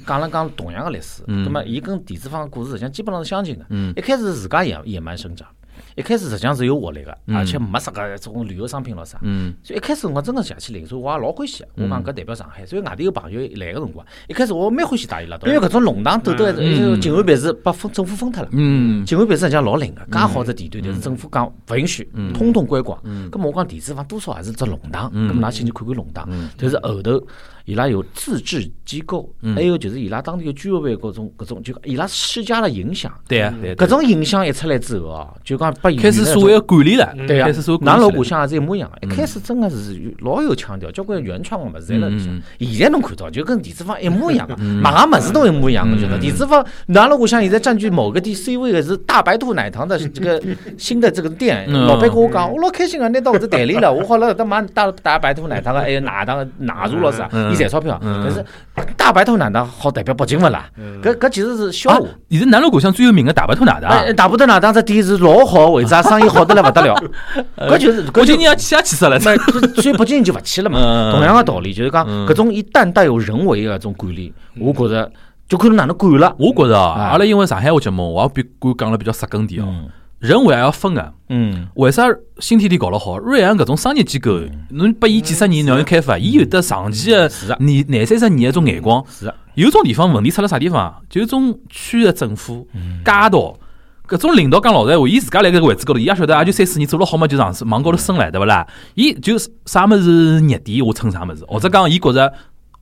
讲了讲同样的历史，嗯。那么伊跟地址坊的故事实际上基本上是相近的。嗯。一开始自家野野蛮生长，一开始实际上是有活力的，嗯。而且没啥个种旅游商品咯啥。嗯。所以一开始辰光真个是夜去零售，我也老欢喜的。我讲搿代表上海，所以外地有朋友来个辰光，一开始我蛮欢喜带伊拉到，因为搿种弄堂斗斗，嗯。静安别墅把封政府封脱了。嗯。静安别墅实际上老灵个，介好只地段，但是政府讲勿允许，通通关光。嗯。咁么我讲地址房多少还是只弄堂，嗯。咁么㑚进去看看弄堂。但是后头伊拉有自治机构，嗯。还有就是伊拉当地的居委会各种各种，就伊拉施加了影响。对啊对啊，搿种影响一出来之后哦，就讲把开始所谓的管理了，对啊南锣鼓巷，巷也是一模一样的。一开始真的是有老有腔调，交关原创的物事在辣里向嗯。现在侬看到就跟地址坊一模一样个，买个物事都一模一样的，觉得地址坊南锣鼓巷现在占据某个地 C 位的是大白兔奶糖的 这个新的这个店。嗯。老板跟我讲，我老开心啊，拿到搿只代理了，我好辣搿搭买大大白兔奶糖个，还有奶糖个奶茶咯啥，嗯伊赚钞票。嗯但是大白兔奶糖好代表北京勿啦？搿搿其实是笑啊话。，现在南锣鼓巷最有名个大白兔奶茶哎，，大白兔奶糖只店是老好的位置啊，生意好得来勿得了。搿就是北京人要去也去死了，没，所以北京人就勿去了嘛。嗯同样个道理，就是讲嗯搿种一旦带有人为个搿种管理，我觉着就看侬哪能管了。我觉着啊，哎阿拉因为上海话节目，我也比敢讲了比较杀根点哦。嗯人为也要分个，嗯，为啥新天地搞了好？瑞安搿种商业机构，侬拨伊几十年让伊开发，伊有得长期的是的年廿三十年的种眼光。是啊，有种地方问题出了啥地方啊？就种区的政府、嗯街道。搿种领导讲老实闲话，伊自家辣搿个位置高头，伊也晓得，也就三四年做了好嘛，就上往高头升了，对勿啦？伊就是啥物事热点，我称啥物事，或者讲伊觉着，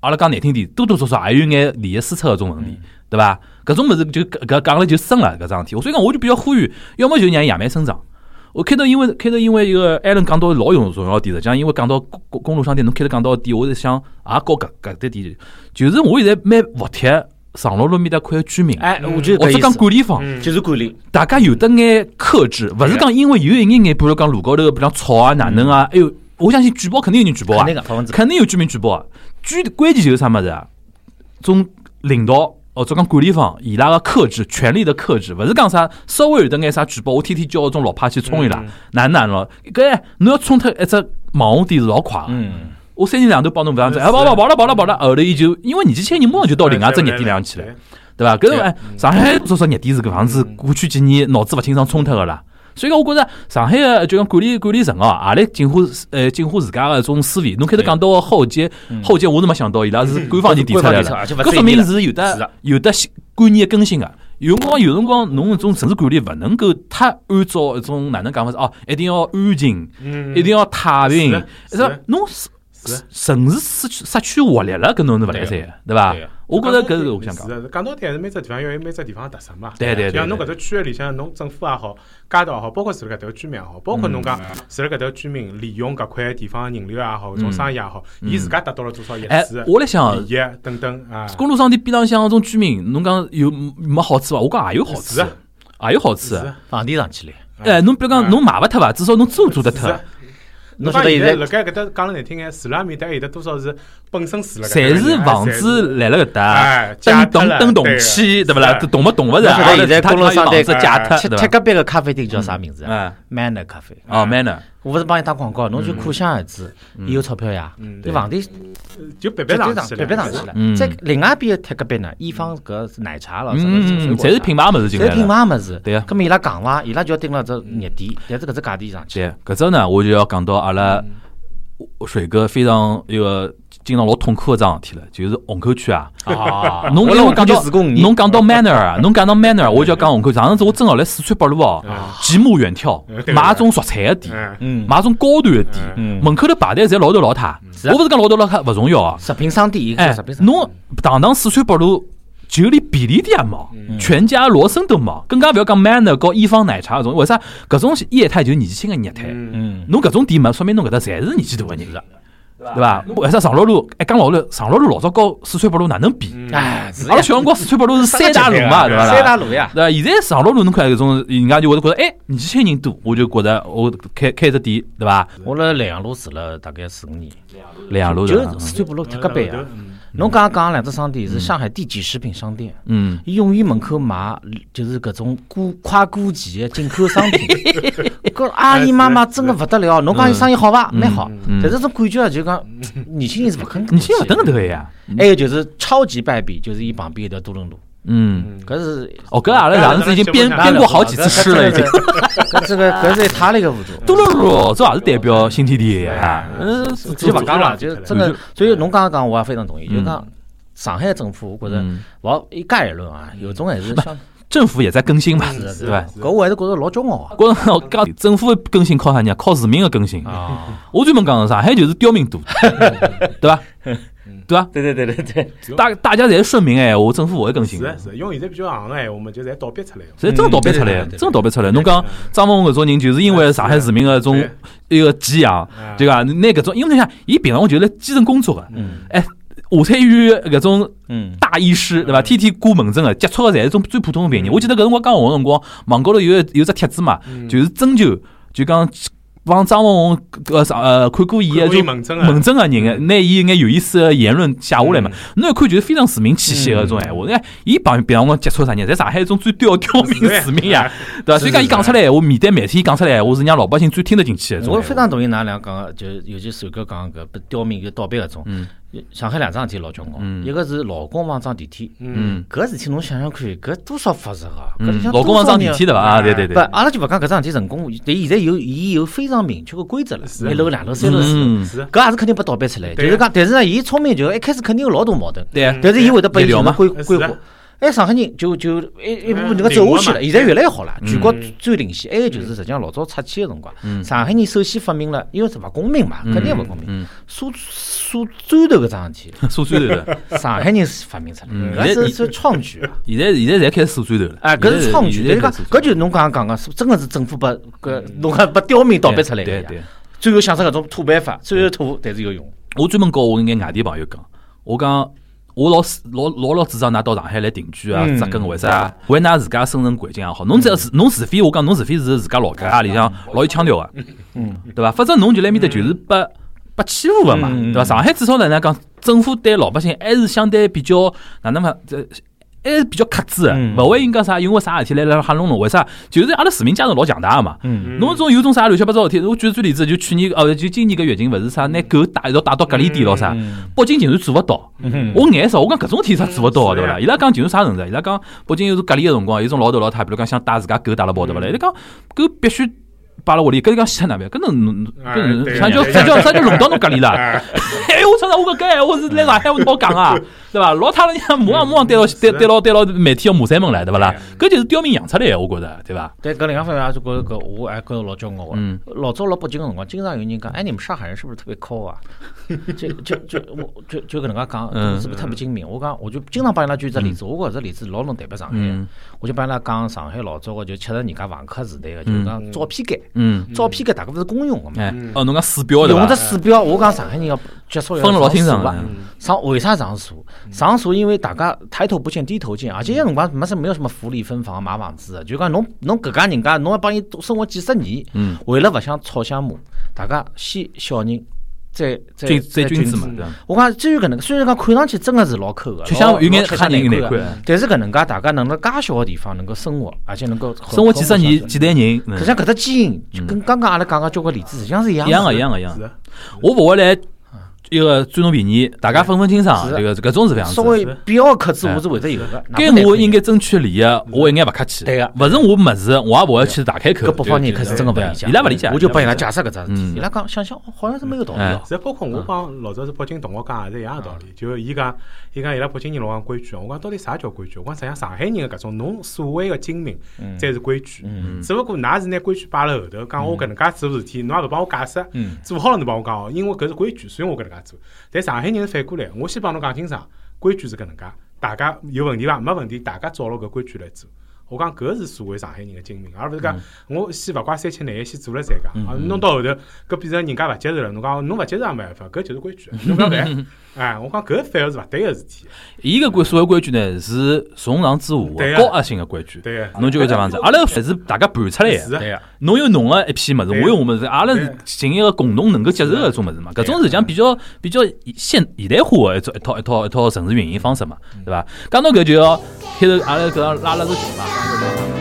阿拉讲难听点，多多少少也有眼利益输出搿种问题，对伐？搿种物事就搿搿讲了就深了搿桩事体，所以讲我就比较呼吁，要么就让野蛮生长。我开头因为开头因为一个艾伦讲到老有重要点，实际上因为讲到公公公路商店，侬开头讲到个点，我是想也搞搿搿点点，就是我现在蛮服帖上路路面搭块居民，哎，我觉得或者讲管理方，嗯就是管理。大家有得眼克制，勿是讲因为有一眼眼，比如讲路高头，比如讲吵啊、哪能啊，哎哟，我相信举报肯定有人举报啊肯定，有居民举报啊。居关键就是啥物事啊？种领导或者讲管理方，伊拉个克制，权力的克制，勿是讲啥稍微有得眼啥举报，我天天叫种老派去冲伊拉嗯，哪能哪能咯？搿侬要冲脱一只网红店是老快个。嗯，我三天两头帮侬勿样子，哎，跑跑跑了跑了跑了，后头伊就因为年纪轻人马上就到另外一只热点上去了。对伐？搿种哎，上海多少热点是搿样子，过去几年脑子勿清爽冲脱个啦。所以讲，我觉着上海个就讲管理管理层哦，也来进化呃进化自家个种思维。侬开头讲到个后街，后街我是没想到伊拉是官方已经提出来了。搿说明是有的有的观念的更新个。有辰光有辰光侬搿种城市管理勿能够太按照一种哪能讲法子哦，一定要安静，嗯。一定要太平。是的，是是吧侬是城市失去失去活力了，搿侬是勿来三个，对伐？我觉着搿是我想讲。是的，讲到底还是每只地方要有每只地方特色嘛。对对对像侬搿只区域里向，侬政府也好，街道也好，包括住辣搿搭居民也好，包括侬讲住辣搿搭居民利用搿块地方人流也好，种生意也好，伊自家达到了多少业哎，我来想利益等等啊。公路商店边浪向种居民，侬讲有没好处伐？我讲也有好处啊，也有好处。啊房地上去了。哎，侬比如讲，侬卖勿脱伐？至少侬租租得脱。侬晓得现在辣盖搿搭讲了难听眼，住辣面搭还有得多少是本身住辣搿搭侪是房子来了搿哎搭，借脱了登登登对动迁，对勿啦？是动勿动勿是？侬晓得现在公路商店房子借脱，贴对伐？贴隔壁个咖啡厅叫啥名字啊嗯，？Manner 咖啡。哦，manner，我勿是帮伊打广告，侬就可想而知，伊有钞票呀。嗯伊房地就别绝别上去了，对上去了嗯。在另外一边贴隔壁呢，一方搿是奶茶了，嗯侪是品牌，牌物事进侪品。牌物事。对啊咁么伊拉讲伐，伊拉就要盯了只热点，但是搿只价钿上去。对，搿只呢，我就要讲到阿拉水哥非常一个经常老痛苦个桩事体了，就是虹口区啊。啊。侬因为讲到，侬讲到 manner 啊，侬讲到 manner，我就要讲虹口。上次子我正好来四川北路哦，极目远眺，买种蔬菜个店，买种高端个店，嗯。门口头排队侪老头老太。我勿是讲老头老太勿重要啊，食品商店，哎食品，商，侬堂堂四川北路。就连便利店也没，嗯全家、罗森都没，更加勿要讲 Manner 和一方奶茶搿种。为啥？搿种业态就是年纪轻个业态。嗯嗯，侬搿种店没，说明侬搿搭侪是年纪大个人，对伐？为啥长乐路？哎，讲老路，长乐路老早和四川北路哪能比？哎，阿拉小辰光四川北路是三大路嘛，对伐？三大路呀，对伐？现在长乐路侬看搿种，人家就会得觉着，哎，年纪轻人多，我就觉着我开开只店，对伐？我辣莱阳路住了大概四五年，莱阳路就的，四川北路铁隔壁啊。嗯侬刚刚讲两只商店是上海第几食品商店，嗯，伊永远门口卖就是搿种过快过期的进口商品，搿阿姨妈妈真的勿得了。侬讲伊生意好伐？蛮好，嗯。但是种感觉啊，就讲 年轻人是勿肯。年轻人勿等搿个呀，还有就是超级败笔，就是伊旁边一条多伦路，嗯，搿是哦，搿阿拉上次已经编编过好几次诗了，已经。搿这个搿是一塌了一个糊涂。多伦路这也是代表新天地呀，嗯，就勿讲了，就是真个。所以侬刚刚讲，我也非常同意，就嗯讲上海政府，我觉着嗯勿好一概而论啊，有种还是像政府也在更新嘛，对伐？搿我还是觉着老骄傲啊。觉着讲 政府的更新靠啥呢？靠市民的更新。啊，我专门讲上海就是刁民多，对伐？对伐？对对对对对，大大家侪是顺民闲话，政府勿会更新是。的是因为现在比较行个闲话嘛，就侪倒逼出来了。所以真倒逼出来，真倒逼出来。侬讲张文宏搿种人，就是因为上海市民的种一个寄养，对伐？拿搿种，因为你想，伊平常就辣基层工作个，嗯哎，下餐医院搿种嗯，大医师，对伐？天天挂门诊个，接触个侪是种最普通个病人。我记得搿辰光讲红个辰光，网高头有有只帖子嘛，就是征求，就讲帮张文宏搿啥呃看过伊个就门诊个人，拿伊眼有意思个言论写下来嘛。侬一看就是非常市民气息个种闲话。哎，伊帮平常辰光接触啥人，在上海一种最刁刁民市民呀，对伐？所以讲伊讲出来闲话，面对媒体讲出来闲话，是让老百姓最听得进去个。我非常同意㑚俩讲个，就尤其首哥讲搿不刁民搿倒闭搿种。嗯上海两桩事体老叫我，嗯一个是老公房装电梯，嗯搿事体侬想想看，搿多少复杂啊！老公房装电梯的。对伐？啊，对对不，对。阿拉就勿讲搿桩事体成功，但现在有伊有非常明确个规则了，一楼、两楼、三楼、四楼，搿也是肯定被倒逼出来。对就是讲，但是呢，伊聪明就一开始肯定有老多矛盾，对，但是伊会得拨伊一条嘛规规划。哎，上海人就就一一步步嗯能够走下去了，现在越来越好了，全国嗯最领先。还有就是，实际上老早拆迁个辰光，嗯上海人首先发明了，因为是勿公平嘛，肯定勿公平。嗯，刷刷砖头搿桩事体，数砖头的。上海人发明出来，嗯搿是是创举啊！现在现在侪开始数砖头了。哎，搿是创举，现在就是讲，搿就是侬刚刚讲个，是真个是政府把搿侬看把刁民倒逼出来个呀。最后想出搿种土办法，虽然土，但是有用。我专门告我一眼外地朋友讲，我讲我老老老老主张㑚到上海来定居啊，嗯扎根为啥？为㑚自家生存环境也好。侬只要是侬除非我讲侬除非是自家老家里向老有腔调个，嗯，对伐？反正侬就来面搭就是被被欺负个嘛，嗯对伐？上海至少哪能讲，政府对老百姓还是相对比较哪能嘛，这。还是比较克制勿会应该啥，因为啥事体来来吓弄侬？为啥？就是阿拉市民家长老强大个嘛。嗯侬种有种啥乱七八糟事体，我举个最例子，就去年哦，就今年个疫情勿是啥，拿狗带一道带到隔离点咯啥，嗯北京竟然做勿到。嗯我眼少，我讲搿种事体啥做勿到嗯对勿啦？伊拉讲竟然啥程度？伊拉讲北京有隔离个辰光，有种老头老太，比如讲想带自家狗带了跑对勿啦？伊拉讲狗必须摆辣屋里，搿就讲死脱哪办？搿侬哎搿能啥叫对啥叫啥叫弄到侬搿里了？哎哎，我操！我搿搿闲话是来上海我好讲啊，对伐？老太人家马上马上对牢对对牢对牢媒体要骂三门来，对勿啦？搿就是刁民养出来的，我觉着，对伐？但搿另外方面也是觉着搿我还觉着老骄傲个嗯。老早辣北京个辰光，经常有人讲，哎，你们上海人是不是特别抠啊？就就就我就就搿能介讲，嗯是不是特别精明？我讲，我就经常帮伊拉举只例子，我觉着这例子老能代表上海。我就帮伊拉讲上海老早个就七十年代房客时代个，就是讲照片间，嗯，照片搿大家勿是公用个嘛。哎，哦，侬讲鼠标对用只伐？鼠标，我讲上海人要接触要分了老清爽的。上为啥上锁？上锁因为大家抬头不见低头见，而且有辰光没什没有什么福利分房买房子的，就讲侬侬搿家人家侬要帮伊生活几十年，嗯，为了勿想吵相骂，大家先小人，再再君再再君子嘛？我讲至于搿能，虽然讲看上去真个是老抠个，就像有眼吓吓人难个看，但是搿能介大家能辣介小个地方能够生活，而且能够生活几十年几代人，嗯实际上搿只基因就跟刚刚阿拉讲个交关例子实际上是一样的。一样个一样个一样我勿会来一个占侬便宜，大家分分清爽，是这个搿种是这样子。稍。微必要克制，我是会得有个。该我应该争取利益，我一眼勿客气。对个勿是我物事，我也勿会去大开口。搿北方人可是真个勿理解，伊拉勿理解。我就帮伊拉解释搿桩事体，嗯。伊拉讲想想好像是蛮有道理。哎。哦。实包括我帮老早是北京同学讲也是一样个道理，就伊讲，伊讲伊拉北京人老讲规矩，我讲到底啥叫规矩？我讲实际上上海人个搿种侬所谓个精明才是规矩，嗯。只不过㑚是拿规矩摆辣后头，讲我搿能介做事体，侬也勿帮我解释，嗯。做好了侬帮我讲哦，因为搿是规矩，所以我搿能介做。但上海人是反过来，我先帮侬讲清爽，规矩是搿能介，大家有问题伐？没问题，大家照牢搿规矩来做。我讲搿是所谓上海人的精明，而勿是讲我先勿怪三七廿一先做了再讲，啊，弄到后头搿变成人家勿接受了，侬讲侬勿接受也没办法，搿就是规矩，侬勿要烦。哎，我讲搿反而是勿对个事体，伊个规所谓规矩呢，是从上至下个高压性个规矩。对个。侬就搿只样子，阿拉还是大家盘出来个。是的，对个，侬有侬个一批物事，对我有我物事，阿拉是寻一个共同能够接受个一种物事嘛。搿种实际上比较比较现现代化个一种一套一套一套城市运营方式嘛，对伐？讲到搿就要开头阿拉搿要拉拉个群嘛。